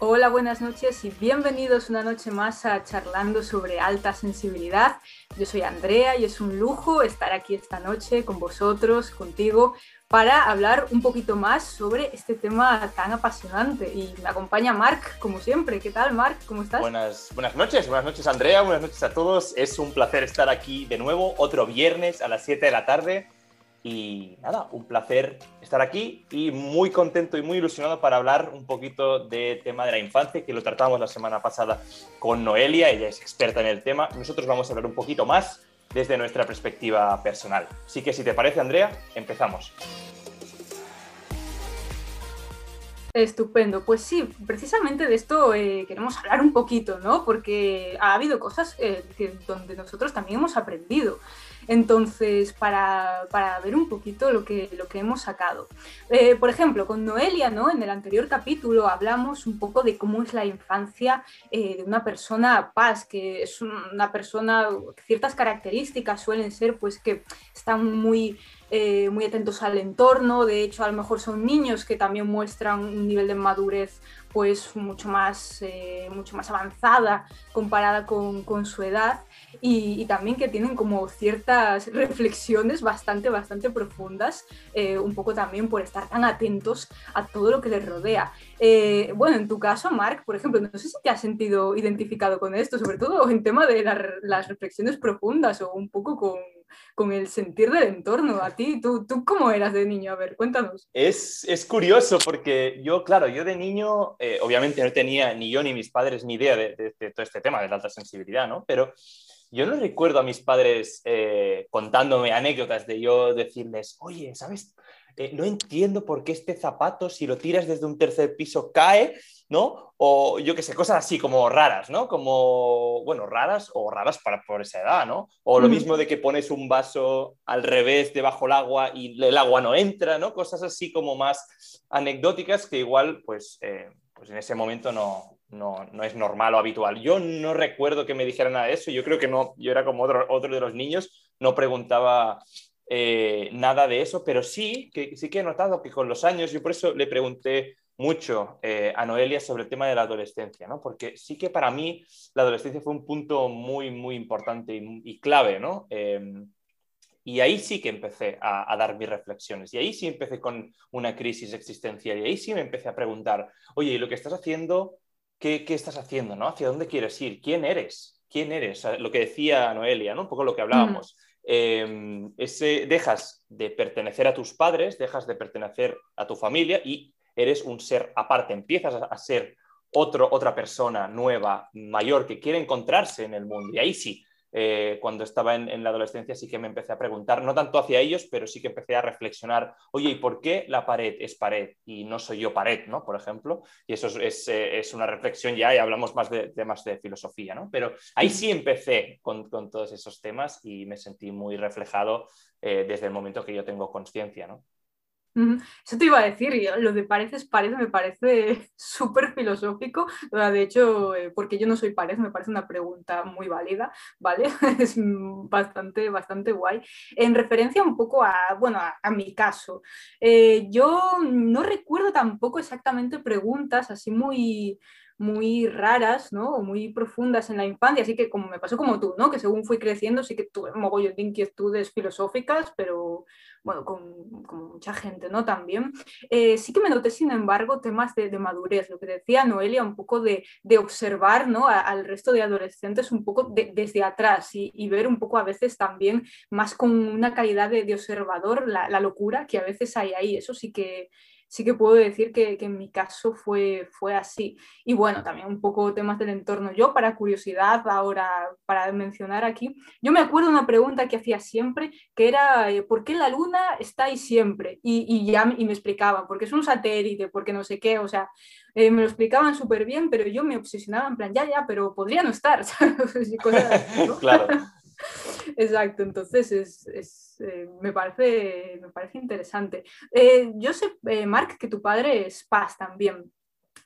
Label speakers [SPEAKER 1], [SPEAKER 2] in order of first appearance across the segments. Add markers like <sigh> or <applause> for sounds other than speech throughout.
[SPEAKER 1] Hola, buenas noches y bienvenidos una noche más a Charlando sobre alta sensibilidad. Yo soy Andrea y es un lujo estar aquí esta noche con vosotros, contigo, para hablar un poquito más sobre este tema tan apasionante. Y me acompaña Marc, como siempre. ¿Qué tal, Marc? ¿Cómo estás?
[SPEAKER 2] Buenas, buenas noches, buenas noches, Andrea, buenas noches a todos. Es un placer estar aquí de nuevo, otro viernes a las 7 de la tarde y nada, un placer estar aquí y muy contento y muy ilusionado para hablar un poquito de tema de la infancia, que lo tratamos la semana pasada con Noelia, ella es experta en el tema. Nosotros vamos a hablar un poquito más desde nuestra perspectiva personal. Así que si te parece, Andrea, empezamos.
[SPEAKER 1] Estupendo, pues sí, precisamente de esto eh, queremos hablar un poquito, ¿no? Porque ha habido cosas eh, donde nosotros también hemos aprendido. Entonces, para, ver un poquito lo que, lo que hemos sacado. Eh, por ejemplo, con Noelia, ¿no? En el anterior capítulo hablamos un poco de cómo es la infancia eh, de una persona paz, que es una persona, ciertas características suelen ser pues que están muy eh, muy atentos al entorno, de hecho a lo mejor son niños que también muestran un nivel de madurez pues mucho más, mucho más avanzada comparada con, con su edad y, también que tienen como ciertas reflexiones bastante, bastante profundas, eh, un poco también por estar tan atentos a todo lo que les rodea. Eh, bueno, en tu caso, Marc, por ejemplo, no sé si te has sentido identificado con esto, sobre todo en tema de las reflexiones profundas o un poco con, con el sentir del entorno. A ti, ¿tú, ¿tú cómo eras de niño? A ver, cuéntanos.
[SPEAKER 2] Es, es curioso porque yo, claro, yo de niño, eh, obviamente no tenía ni yo ni mis padres ni idea de, de, todo este tema de la alta sensibilidad, ¿no? Pero yo no recuerdo a mis padres eh, contándome anécdotas de yo decirles, oye, ¿sabes? Eh, no entiendo por qué este zapato, si lo tiras desde un tercer piso, cae, ¿no? O yo qué sé, cosas así como raras, ¿no? Como, bueno, raras o raras para por esa edad, ¿no? O lo mismo de que pones un vaso al revés debajo del agua y el agua no entra, ¿no? Cosas así como más anecdóticas que igual, pues, eh, pues en ese momento no, no, no, es normal o habitual. Yo no recuerdo que me dijeran nada de eso, yo creo que no, yo era como otro, otro de los niños, no preguntaba eh, nada de eso, pero sí que, sí que he notado que con los años, yo por eso le pregunté mucho eh, a Noelia sobre el tema de la adolescencia, ¿no? porque sí que para mí la adolescencia fue un punto muy, muy importante y, clave, ¿no? Em, y ahí sí que empecé a, a, dar mis reflexiones. Y ahí sí empecé con una crisis existencial. Y ahí sí me empecé a preguntar, oye, ¿y lo que estás haciendo qué, estás haciendo, ¿no? ¿Hacia dónde quieres ir? ¿Quién eres? ¿Quién eres? Lo que decía Noelia, ¿no? Un poco lo que hablábamos. Em, ese, dejas de pertenecer a tus padres, dejas de pertenecer a tu familia y eres un ser aparte, empiezas a, ser otro, otra persona nueva, mayor, que quiere encontrarse en el mundo. Y ahí sí, eh, cuando estaba en, la adolescencia sí que me empecé a preguntar, no tanto hacia ellos, pero sí que empecé a reflexionar, oye, ¿y por qué la pared es pared y no soy yo pared, ¿no? Por ejemplo, y eso es, eh, una reflexión ya y hablamos más de temas de filosofía, ¿no? Pero ahí sí empecé con, todos esos temas y me sentí muy reflejado eh, desde el momento que yo tengo conciencia, ¿no?
[SPEAKER 1] Eso te iba a decir, lo de pareces parece me parece <laughs> súper filosófico. De hecho, eh, porque yo no soy pared, me parece una pregunta muy válida, ¿vale? <laughs> Es bastante, bastante guay. En referencia un poco a, bueno, a, mi caso, eh, yo no recuerdo tampoco exactamente preguntas así muy muy raras, ¿no? O muy profundas en la infancia, así que como me pasó como tú, ¿no? Que según fui creciendo sí que tuve mogollón de inquietudes filosóficas, pero bueno, con, mucha gente, ¿no? También. Eh, sí que me noté, sin embargo, temas de, madurez, lo que decía Noelia, un poco de, observar, ¿no? al resto de adolescentes un poco desde atrás y, ver un poco a veces también más con una calidad de, observador la, la locura que a veces hay ahí, eso sí que sí que puedo decir que, en mi caso fue, fue así. Y bueno, también un poco temas del entorno. Yo, para curiosidad, ahora, para mencionar aquí, yo me acuerdo una pregunta que hacía siempre, que era, eh, ¿por qué la luna está ahí siempre? Y, ya y me explicaban, porque es un satélite, porque no sé qué, o sea, eh, me lo explicaban súper bien, pero yo me obsesionaba en plan, ya, ya, pero podría no estar, <laughs> <laughs>
[SPEAKER 2] claro. <laughs>
[SPEAKER 1] Exacto, entonces es, eh, me, parece, me parece interesante. Eh, yo sé, eh, Marc, que tu padre es Paz también.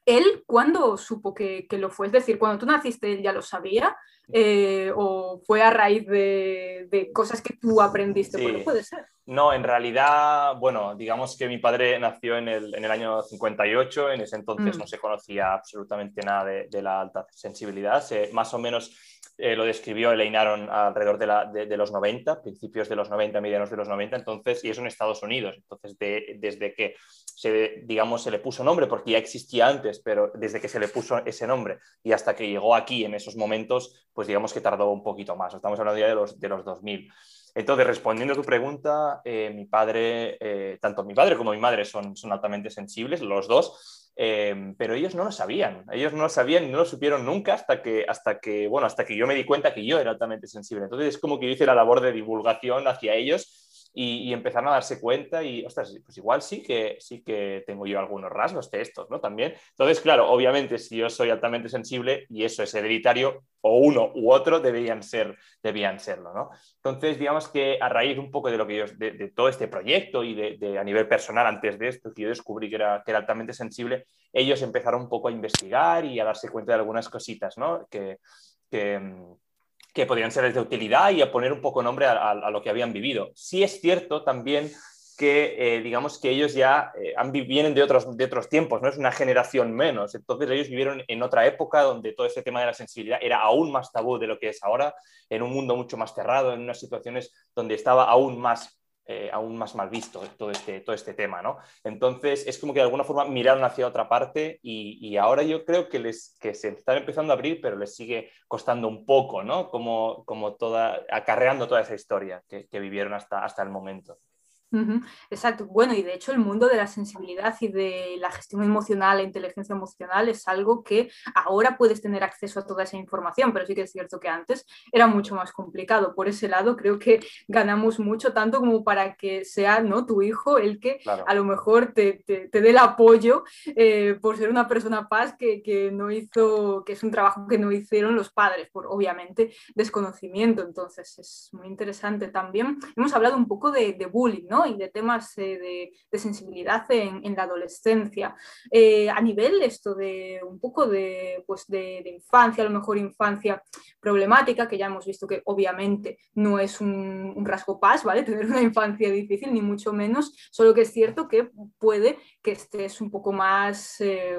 [SPEAKER 1] ¿Él cuándo supo que, lo fue? Es decir, cuando tú naciste, ¿él ya lo sabía? eh, o fue a raíz de, cosas que tú aprendiste? Sí. puede ser.
[SPEAKER 2] No, en realidad, bueno, digamos que mi padre nació en el, en el año 58, en ese entonces mm. no se conocía absolutamente nada de, la alta sensibilidad, más o menos eh, lo describió Elaine Aron alrededor de, los 90, principios de los 90, medianos de los 90, entonces, y eso en Estados Unidos. Entonces, desde que se, digamos, se le puso nombre, porque ya existía antes, pero desde que se le puso ese nombre y hasta que llegó aquí en esos momentos, pues digamos que tardó un poquito más. Estamos hablando ya de los, de los 2000. Entonces, respondiendo a tu pregunta, eh, mi padre, eh, tanto mi padre como mi madre son, son altamente sensibles, los dos, Em, pero ellos no lo sabían, ellos no lo sabían y no lo supieron nunca hasta que, hasta que, bueno, hasta que yo me di cuenta que yo era altamente sensible. Entonces es como que yo hice la labor de divulgación hacia ellos y, empezaron a darse cuenta y, ostras, pues igual sí que, sí que tengo yo algunos rasgos de estos, ¿no? También. Entonces, claro, obviamente si yo soy altamente sensible y eso es hereditario, o uno u otro deberían, ser, debían serlo, ¿no? Entonces, digamos que a raíz un poco de, lo que yo, de, todo este proyecto y de, a nivel personal antes de esto, que yo descubrí que era, que era altamente sensible, ellos empezaron un poco a investigar y a darse cuenta de algunas cositas, ¿no? Que, que, que podrían ser de utilidad y a poner un poco nombre a, lo que habían vivido. Sí es cierto también que, eh, digamos, que ellos ya eh, vienen de otros, de otros tiempos, no es una generación menos. Entonces ellos vivieron en otra época donde todo ese tema de la sensibilidad era aún más tabú de lo que es ahora, en un mundo mucho más cerrado, en unas situaciones donde estaba aún más eh, aún más mal visto todo este, todo este tema, ¿no? Entonces, es como que de alguna forma miraron hacia otra parte y, ahora yo creo que, les, que se están empezando a abrir, pero les sigue costando un poco, ¿no? Como, como toda, acarreando toda esa historia que, que vivieron hasta, hasta el momento.
[SPEAKER 1] Exacto. Bueno, y de hecho el mundo de la sensibilidad y de la gestión emocional, la inteligencia emocional es algo que ahora puedes tener acceso a toda esa información, pero sí que es cierto que antes era mucho más complicado. Por ese lado creo que ganamos mucho, tanto como para que sea ¿no? tu hijo el que a lo mejor te, te, dé el apoyo eh, por ser una persona paz que, que, no hizo, que es un trabajo que no hicieron los padres, por obviamente desconocimiento. Entonces es muy interesante también. Hemos hablado un poco de, de bullying, ¿no? Y de temas eh, de, sensibilidad en, la adolescencia. Eh, a nivel esto de un poco de, pues de, infancia, a lo mejor infancia problemática, que ya hemos visto que obviamente no es un, rasgo paz, ¿vale? <laughs> Tener una infancia difícil, ni mucho menos, solo que es cierto que puede que estés un poco más eh,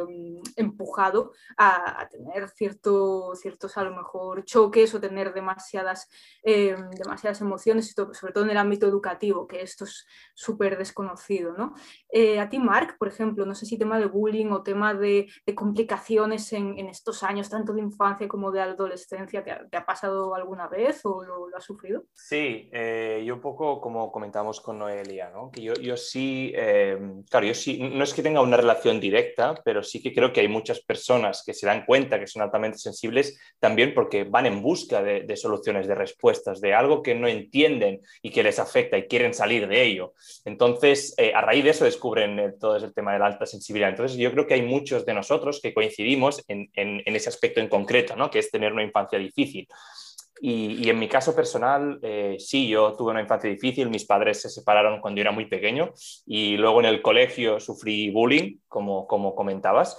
[SPEAKER 1] empujado a, tener cierto, ciertos a lo mejor choques o tener demasiadas, demasiadas emociones, sobre todo en el ámbito educativo, que estos súper desconocido, ¿no? Eh, a ti, Mark, por ejemplo, no sé si tema de bullying o tema de, complicaciones en, estos años, tanto de infancia como de adolescencia, ¿te ha, pasado alguna vez o lo, has sufrido?
[SPEAKER 2] Sí, eh, yo un poco como comentamos con Noelia, ¿no? Que yo, sí, eh, claro, yo sí, no es que tenga una relación directa, pero sí que creo que hay muchas personas que se dan cuenta que son altamente sensibles también porque van en busca de soluciones, de respuestas, de algo que no entienden y que les afecta y quieren salir de ello. Entonces, eh, a raíz de eso descubren eh, todo ese tema de la alta sensibilidad. Entonces, yo creo que hay muchos de nosotros que coincidimos en, ese aspecto en concreto, ¿no? que es tener una infancia difícil. Y, en mi caso personal, eh, sí, yo tuve una infancia difícil, mis padres se separaron cuando yo era muy pequeño y luego en el colegio sufrí bullying, como, como comentabas.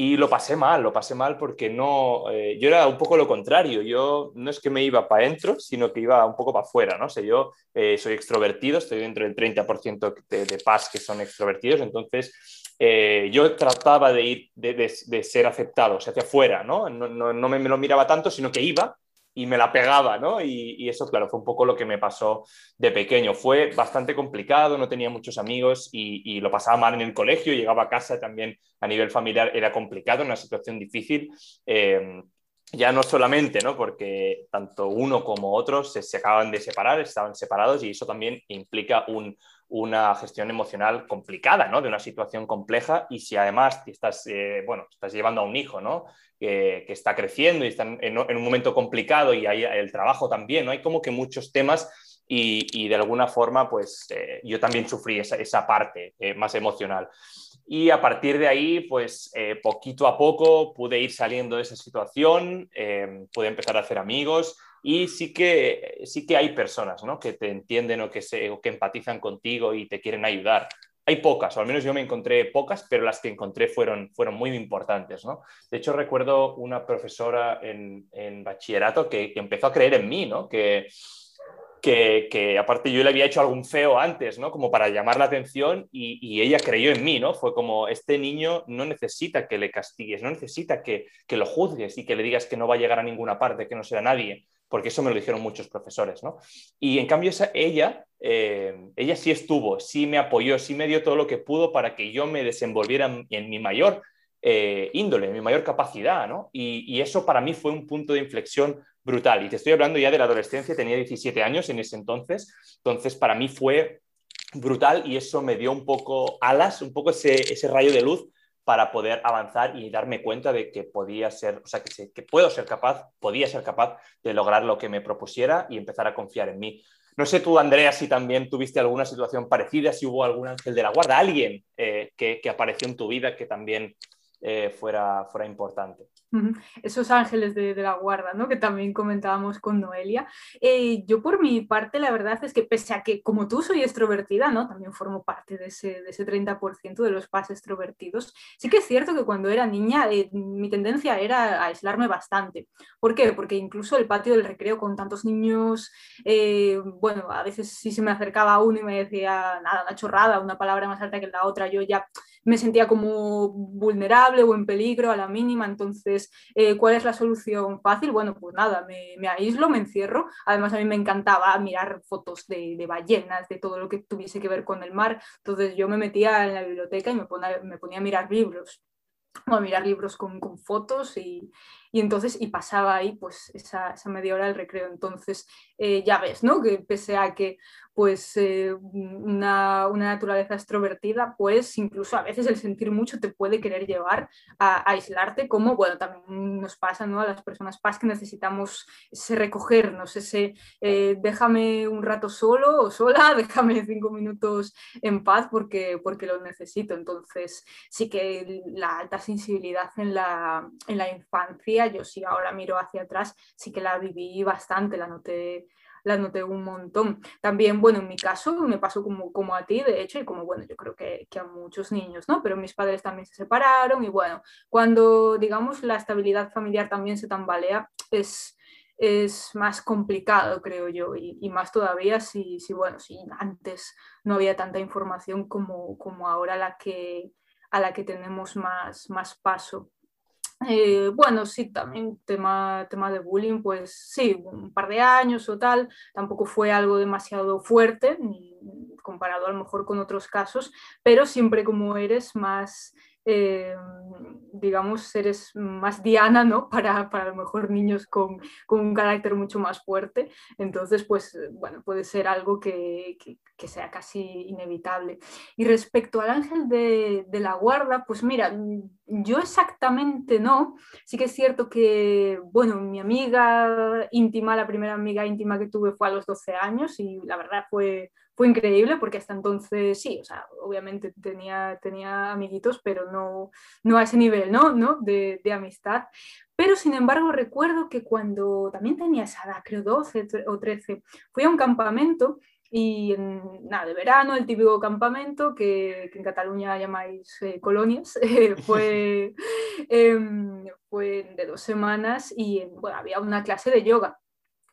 [SPEAKER 2] Y lo pasé mal, lo pasé mal porque no, eh, yo era un poco lo contrario, yo no es que me iba para adentro, sino que iba un poco para afuera, ¿no? sé, yo eh, soy extrovertido, estoy dentro del 30% de, de paz que son extrovertidos, entonces eh, yo trataba de ir, de, de, ser aceptado, o sea, hacia afuera, ¿no? No, no, no me, lo miraba tanto, sino que iba y me la pegaba, ¿no? Y, eso, claro, fue un poco lo que me pasó de pequeño. Fue bastante complicado, no tenía muchos amigos y, lo pasaba mal en el colegio, llegaba a casa también a nivel familiar, era complicado, una situación difícil. Eh, ya no solamente, ¿no? Porque tanto uno como otros se, se, acaban de separar, estaban separados y eso también implica un, una gestión emocional complicada, ¿no? De una situación compleja y si además estás, eh, bueno, estás llevando a un hijo, ¿no? Que, está creciendo y está en, un momento complicado y hay el trabajo también, ¿no? Hay como que muchos temas y, de alguna forma, pues eh, yo también sufrí esa, parte eh, más emocional. Y a partir de ahí, pues poquito a poco pude ir saliendo de esa situación, pude empezar a hacer amigos, y sí que, sí que hay personas ¿no? que te entienden o que, se, o que empatizan contigo y te quieren ayudar. hay pocas, o al menos yo me encontré pocas, pero las que encontré fueron, fueron muy importantes. ¿no? De hecho, recuerdo una profesora en, en bachillerato que, que, empezó a creer en mí, ¿no? que, que, que, aparte yo le había hecho algún feo antes, ¿no? como para llamar la atención y, y, ella creyó en mí, ¿no? fue como, este niño no necesita que le castigues, no necesita que, que lo juzgues y que le digas que no va a llegar a ninguna parte, que no sea nadie porque eso me lo dijeron muchos profesores, ¿no? Y en cambio esa, ella, eh, ella sí estuvo, sí me apoyó, sí me dio todo lo que pudo para que yo me desenvolviera en, mi mayor eh, índole, en mi mayor capacidad, ¿no? Y, y, eso para mí fue un punto de inflexión brutal. Y te estoy hablando ya de la adolescencia, tenía 17 años en ese entonces, entonces para mí fue brutal y eso me dio un poco alas, un poco ese, ese rayo de luz para poder avanzar y darme cuenta de que podía ser, o sea, que, puedo ser capaz, podía ser capaz de lograr lo que me propusiera y empezar a confiar en mí. No sé tú, Andrea, si también tuviste alguna situación parecida, si hubo algún ángel de la guarda, alguien eh, que, que, apareció en tu vida que también eh, fuera, fuera importante.
[SPEAKER 1] Esos ángeles de, de, la guarda, ¿no? Que también comentábamos con Noelia. Eh, yo por mi parte, la verdad es que pese a que como tú soy extrovertida, ¿no? También formo parte de ese, de ese 30% de los pas extrovertidos. Sí que es cierto que cuando era niña eh, mi tendencia era aislarme bastante. ¿Por qué? Porque incluso el patio del recreo con tantos niños, eh, bueno, a veces sí se me acercaba uno y me decía, nada, una chorrada, una palabra más alta que la otra, yo ya me sentía como vulnerable o en peligro a la mínima, entonces, eh, ¿cuál es la solución fácil? Bueno, pues nada, me, me, aíslo, me encierro, además a mí me encantaba mirar fotos de, de, ballenas, de todo lo que tuviese que ver con el mar, entonces yo me metía en la biblioteca y me ponía, me ponía a mirar libros. O a mirar libros con, con fotos y, y, entonces y pasaba ahí pues esa, esa media hora del recreo entonces eh, ya ves no que pese a que pues eh, una, una, naturaleza extrovertida, pues incluso a veces el sentir mucho te puede querer llevar a, aislarte, como bueno, también nos pasa ¿no? a las personas paz que necesitamos ese recogernos, ese eh, déjame un rato solo o sola, <laughs> déjame cinco minutos en paz porque, porque lo necesito. Entonces sí que la alta sensibilidad en la, en la infancia, yo sí ahora miro hacia atrás, sí que la viví bastante, la noté las noté un montón. También, bueno, en mi caso me pasó como, como a ti, de hecho, y como, bueno, yo creo que, que, a muchos niños, ¿no? Pero mis padres también se separaron y bueno, cuando, digamos, la estabilidad familiar también se tambalea, es es más complicado, creo yo, y, y más todavía si, si, bueno, si antes no había tanta información como, como ahora la que, a la que tenemos más, más paso. Eh, bueno, sí, también tema, tema de bullying, pues sí, un par de años o tal, tampoco fue algo demasiado fuerte, comparado a lo mejor con otros casos, pero siempre como eres más, eh, digamos, eres más diana, ¿no? <laughs> Para, para a lo mejor niños con, con, un carácter mucho más fuerte. Entonces, pues, bueno, puede ser algo que, que, que sea casi inevitable. Y respecto al ángel de, de, la guarda, pues mira, yo exactamente no. Sí que es cierto que, bueno, mi amiga íntima, la primera amiga íntima que tuve fue a los 12 años y la verdad fue fue increíble porque hasta entonces sí, o sea, obviamente tenía, tenía amiguitos, pero no, no a ese nivel, ¿no? ¿no? De, de, amistad. Pero sin embargo recuerdo que cuando también tenía esa edad, creo 12 o 13, fui a un campamento y en, nada, de verano, el típico campamento que, que en Cataluña llamáis eh, colonias, <laughs> eh, fue, <laughs> eh, fue de dos semanas y bueno, había una clase de yoga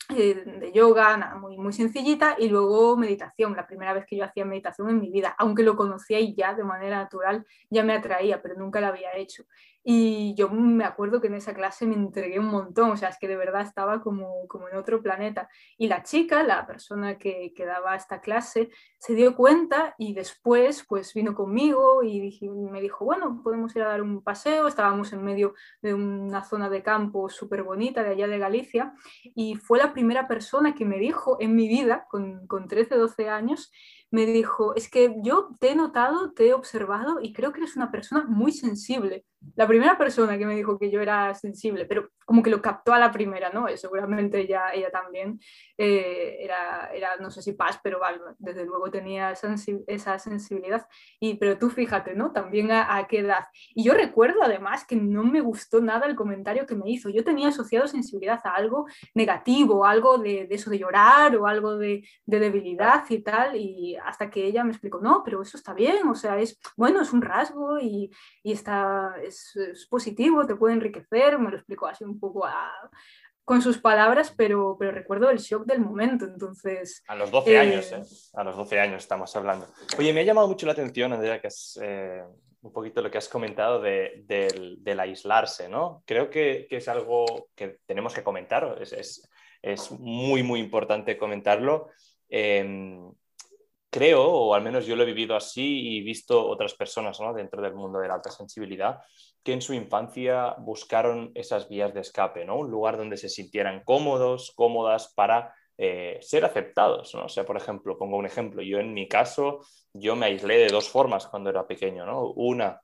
[SPEAKER 1] eh, de yoga, nada, muy, muy sencillita, y luego meditación, la primera vez que yo hacía meditación en mi vida, aunque lo conocía y ya de manera natural ya me atraía, pero nunca lo había hecho. Y yo me acuerdo que en esa clase me entregué un montón, o sea, es que de verdad estaba como, como en otro planeta. Y la chica, la persona que, que daba esta clase, se dio cuenta y después pues vino conmigo y dije, me dijo, bueno, podemos ir a dar un paseo, estábamos en medio de una zona de campo súper bonita de allá de Galicia y fue la primera persona que me dijo en mi vida, con, con 13, 12 años, me dijo, es que yo te he notado, te he observado y creo que eres una persona muy sensible. La primera persona que me dijo que yo era sensible, pero como que lo captó a la primera, ¿no? Y seguramente ella, ella también eh, era, era, no sé si paz, pero vale, desde luego tenía esa sensibilidad. Y, pero tú fíjate, ¿no? También a, a, qué edad. Y yo recuerdo además que no me gustó nada el comentario que me hizo. Yo tenía asociado sensibilidad a algo negativo, algo de, de eso de llorar o algo de, de debilidad y tal. Y y hasta que ella me explicó, no, pero eso está bien, o sea, es, bueno, es un rasgo y, y está, es, es, positivo, te puede enriquecer, me lo explicó así un poco a, con sus palabras, pero, pero recuerdo el shock del momento, entonces...
[SPEAKER 2] A los 12 años, ¿eh? A los 12 años estamos hablando. Oye, me ha llamado mucho la atención, Andrea, que es eh, un poquito lo que has comentado de, del, del aislarse, ¿no? Creo que, que, es algo que tenemos que comentar, es, es, es muy, muy importante comentarlo. Eh, creo, o al menos yo lo he vivido así y visto otras personas ¿no? dentro del mundo de la alta sensibilidad, que en su infancia buscaron esas vías de escape, ¿no? un lugar donde se sintieran cómodos, cómodas para eh, ser aceptados. ¿no? O sea, por ejemplo, pongo un ejemplo, yo en mi caso, yo me aislé de dos formas cuando era pequeño. ¿no? Una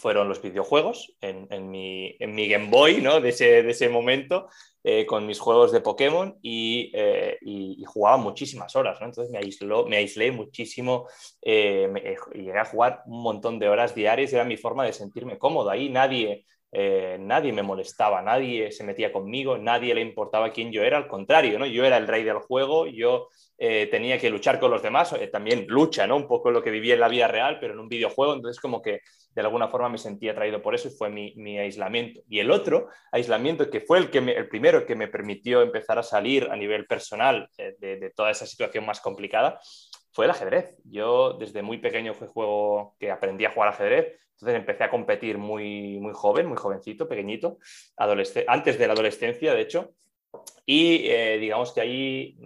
[SPEAKER 2] fueron los videojuegos en, en, mi, en mi, Game Boy ¿no? de, ese, de ese momento, eh, con mis juegos de Pokémon y, eh, jugaba muchísimas horas. ¿no? Entonces me, aisló, me aislé muchísimo eh, me, llegué a jugar un montón de horas diarias era mi forma de sentirme cómodo. Ahí nadie, eh, nadie me molestaba, nadie se metía conmigo, nadie le importaba quién yo era, al contrario, ¿no? yo era el rey del juego, yo eh, tenía que luchar con los demás, eh, también lucha, ¿no? un poco lo que vivía en la vida real, pero en un videojuego, entonces como que de alguna forma me sentía atraído por eso y fue mi, mi aislamiento. Y el otro aislamiento, que fue el, que me, el primero que me permitió empezar a salir a nivel personal de, de toda esa situación más complicada, fue el ajedrez. Yo desde muy pequeño fue juego que aprendí a jugar ajedrez, entonces empecé a competir muy, muy joven, muy jovencito, pequeñito, antes de la adolescencia, de hecho, y eh, digamos que ahí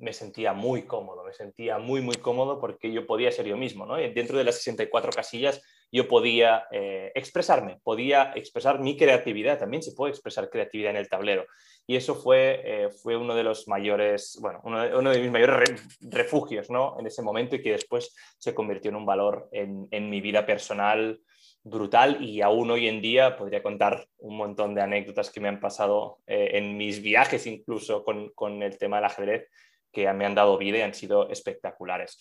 [SPEAKER 2] me sentía muy cómodo, me sentía muy, muy cómodo porque yo podía ser yo mismo, ¿no? Dentro de las 64 casillas yo podía eh, expresarme, podía expresar mi creatividad, también se puede expresar creatividad en el tablero. Y eso fue, eh, fue uno de los mayores, bueno, uno de, uno de mis mayores re, refugios, ¿no? En ese momento y que después se convirtió en un valor en, en mi vida personal brutal y aún hoy en día podría contar un montón de anécdotas que me han pasado eh, en mis viajes incluso con, con el tema del ajedrez que me han dado vida y han sido espectaculares.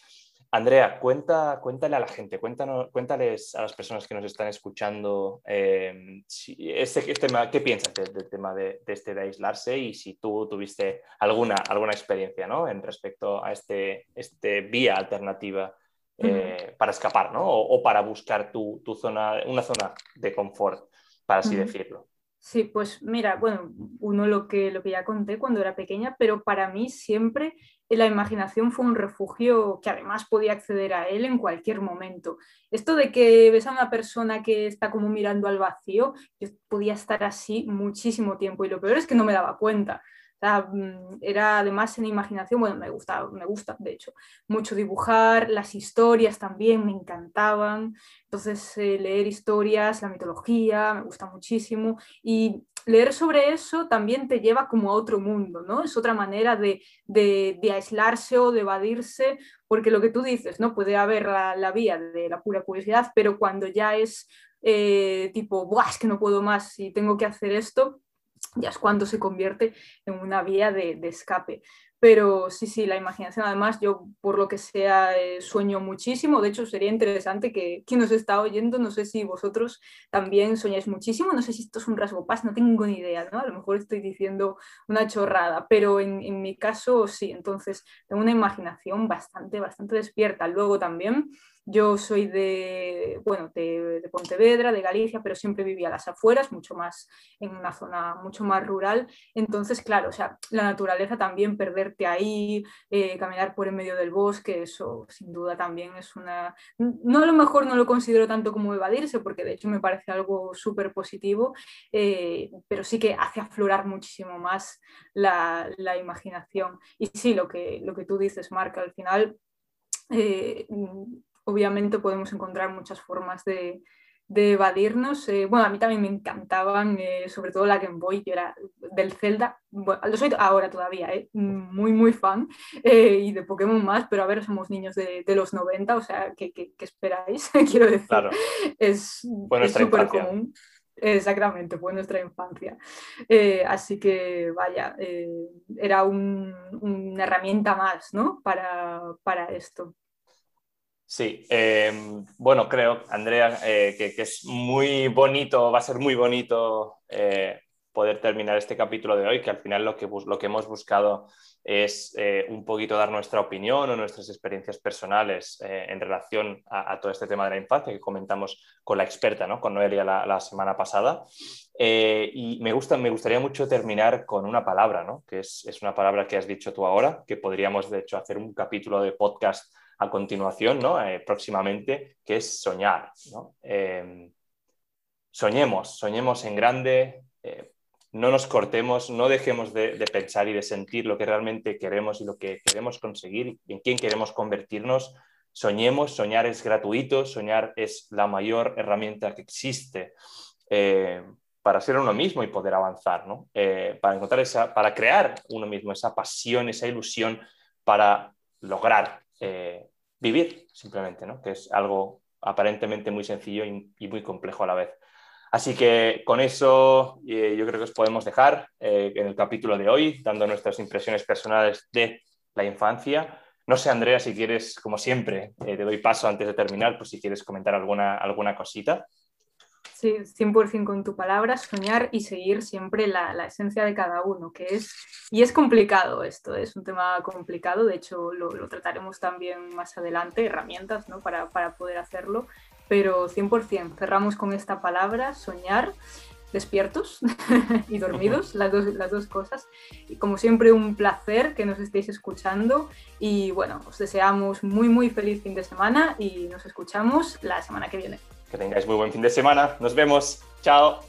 [SPEAKER 2] Andrea, cuenta, cuéntale a la gente, cuéntanos, cuéntales a las personas que nos están escuchando eh, si este, este, qué piensas del, del tema de, de, este de aislarse y si tú tuviste alguna, alguna experiencia ¿no? en respecto a este, este vía alternativa eh, para escapar ¿no? o, o, para buscar tu, tu, zona, una zona de confort, para así uh -huh. decirlo.
[SPEAKER 1] Sí, pues mira, bueno, uno lo que, lo que ya conté cuando era pequeña, pero para mí siempre la imaginación fue un refugio que además podía acceder a él en cualquier momento. Esto de que ves a una persona que está como mirando al vacío, yo podía estar así muchísimo tiempo y lo peor es que no me daba cuenta. Mm, era además en imaginación, bueno, me gusta, me gusta, de hecho, mucho dibujar, las historias también me encantaban, entonces eh, leer historias, la mitología, me gusta muchísimo, y leer sobre eso también te lleva como a otro mundo, ¿no? Es otra manera de, de, aislarse o de evadirse, porque lo que tú dices, ¿no? Puede haber la, vía de la pura curiosidad, pero cuando ya es eh, tipo, Buah, que no puedo más y tengo que hacer esto, ya es cuando se convierte en una vía de, de, escape. Pero sí, sí, la imaginación, además, yo por lo que sea eh, sueño muchísimo. De hecho, sería interesante que quien nos está oyendo, no sé si vosotros también soñáis muchísimo, no sé si esto es un rasgo paz, no tengo ni idea, ¿no? A lo mejor estoy diciendo una chorrada, pero en, en mi caso sí, entonces tengo una imaginación bastante, bastante despierta. Luego también yo soy de, bueno, de, Pontevedra, de Galicia, pero siempre vivía a las afueras, mucho más en una zona mucho más rural. Entonces, claro, o sea, la naturaleza también, perderte ahí, eh, caminar por en medio del bosque, eso sin duda también es una... No a lo mejor no lo considero tanto como evadirse, porque de hecho me parece algo súper positivo, eh, pero sí que hace aflorar muchísimo más la, la, imaginación. Y sí, lo que, lo que tú dices, Marca, al final... Eh, obviamente podemos encontrar muchas formas de, de evadirnos. Eh, bueno, a mí también me encantaban, eh, sobre todo la Game Boy, que era del Zelda. Bueno, lo soy ahora todavía, eh, muy, muy fan, y de Pokémon más, pero a ver, somos niños de, de los 90, o sea, ¿qué, qué, qué esperáis? <laughs> Quiero decir,
[SPEAKER 2] claro.
[SPEAKER 1] es súper común. Exactamente, fue nuestra infancia. Así que, vaya, era un, una herramienta más, ¿no? Para, para esto.
[SPEAKER 2] Sí, eh, bueno, creo, Andrea, eh, que, es muy bonito, va a ser muy bonito eh, poder terminar este capítulo de hoy, que al final lo que, hemos buscado es eh, un poquito dar nuestra opinión o nuestras experiencias personales en relación a, todo este tema de la infancia que comentamos con la experta, ¿no? con Noelia la, semana pasada. Y me, gusta, me gustaría mucho terminar con una palabra, ¿no? que es, una palabra que has dicho tú ahora, que podríamos de hecho hacer un capítulo de podcast a continuación, ¿no? próximamente, que es soñar. ¿no? soñemos, soñemos en grande no nos cortemos, no dejemos de, pensar y de sentir lo que realmente queremos y lo que queremos conseguir y en quién queremos convertirnos. Soñemos, soñar es gratuito, soñar es la mayor herramienta que existe eh, para ser uno mismo y poder avanzar, eh, para encontrar esa, para crear uno mismo esa pasión, esa ilusión para lograr eh, vivir simplemente, que es algo aparentemente muy sencillo y muy complejo a la vez. Así que con eso eh, yo creo que os podemos dejar eh, en el capítulo de hoy, dando nuestras impresiones personales de la infancia. No sé, Andrea, si quieres, como siempre, eh, te doy paso antes de terminar, pues si quieres comentar alguna, alguna cosita.
[SPEAKER 1] Sí, 100% con tu palabra, soñar y seguir siempre la, la, esencia de cada uno, que es, y es complicado esto, es un tema complicado, de hecho lo, lo trataremos también más adelante, herramientas ¿no? para, para poder hacerlo, pero 100%, cerramos con esta palabra, soñar, despiertos <laughs> y dormidos, las dos, las dos cosas. Y como siempre, un placer que nos estéis escuchando y bueno, os deseamos muy, muy feliz fin de semana y nos escuchamos la semana que viene.
[SPEAKER 2] Que tengáis muy buen fin de semana. Nos vemos. Chao.